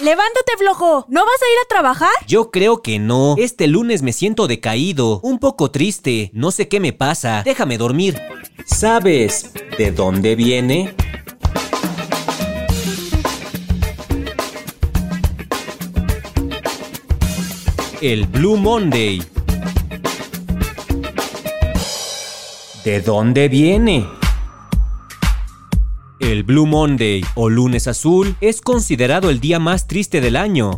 Levántate, flojo. ¿No vas a ir a trabajar? Yo creo que no. Este lunes me siento decaído, un poco triste. No sé qué me pasa. Déjame dormir. ¿Sabes de dónde viene? El Blue Monday. ¿De dónde viene? El Blue Monday o lunes azul es considerado el día más triste del año.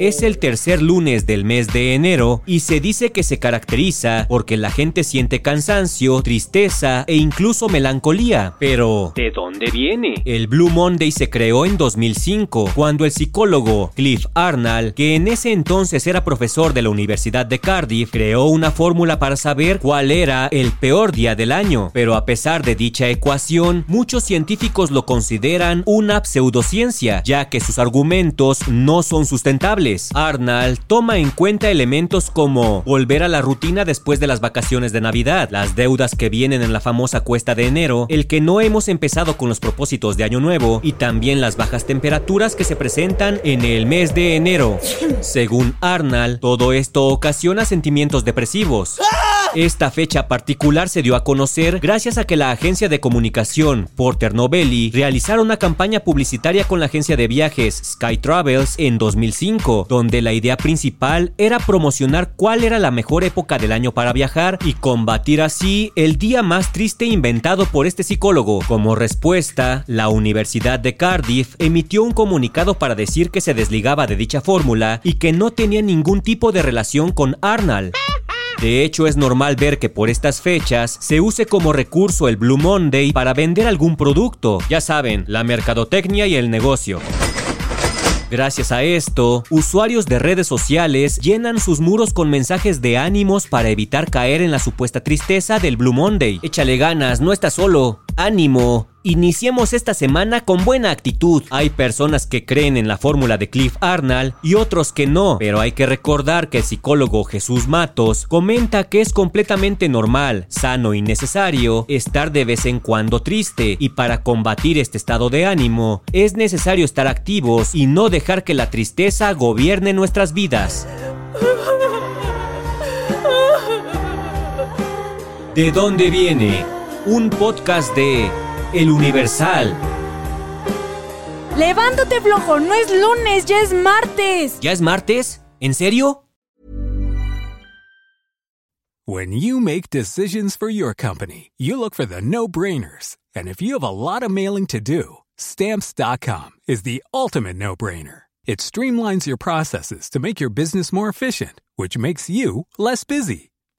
Es el tercer lunes del mes de enero y se dice que se caracteriza porque la gente siente cansancio, tristeza e incluso melancolía. Pero, ¿de dónde viene? El Blue Monday se creó en 2005 cuando el psicólogo Cliff Arnold, que en ese entonces era profesor de la Universidad de Cardiff, creó una fórmula para saber cuál era el peor día del año. Pero a pesar de dicha ecuación, muchos científicos lo consideran una pseudociencia, ya que sus argumentos no son sustentables. Arnold toma en cuenta elementos como volver a la rutina después de las vacaciones de Navidad, las deudas que vienen en la famosa cuesta de enero, el que no hemos empezado con los propósitos de Año Nuevo y también las bajas temperaturas que se presentan en el mes de enero. Según Arnold, todo esto ocasiona sentimientos depresivos. Esta fecha particular se dio a conocer gracias a que la agencia de comunicación Porter Novelli realizaron una campaña publicitaria con la agencia de viajes Sky Travels en 2005, donde la idea principal era promocionar cuál era la mejor época del año para viajar y combatir así el día más triste inventado por este psicólogo. Como respuesta, la Universidad de Cardiff emitió un comunicado para decir que se desligaba de dicha fórmula y que no tenía ningún tipo de relación con Arnold. De hecho, es normal ver que por estas fechas se use como recurso el Blue Monday para vender algún producto. Ya saben, la mercadotecnia y el negocio. Gracias a esto, usuarios de redes sociales llenan sus muros con mensajes de ánimos para evitar caer en la supuesta tristeza del Blue Monday. Échale ganas, no estás solo. Ánimo. Iniciemos esta semana con buena actitud. Hay personas que creen en la fórmula de Cliff Arnold y otros que no, pero hay que recordar que el psicólogo Jesús Matos comenta que es completamente normal, sano y necesario estar de vez en cuando triste y para combatir este estado de ánimo es necesario estar activos y no dejar que la tristeza gobierne nuestras vidas. ¿De dónde viene? Un podcast de El Universal. Levántate, flojo. No es lunes, ya es martes. ¿Ya es martes? ¿En serio? When you make decisions for your company, you look for the no-brainers. And if you have a lot of mailing to do, stamps.com is the ultimate no-brainer. It streamlines your processes to make your business more efficient, which makes you less busy.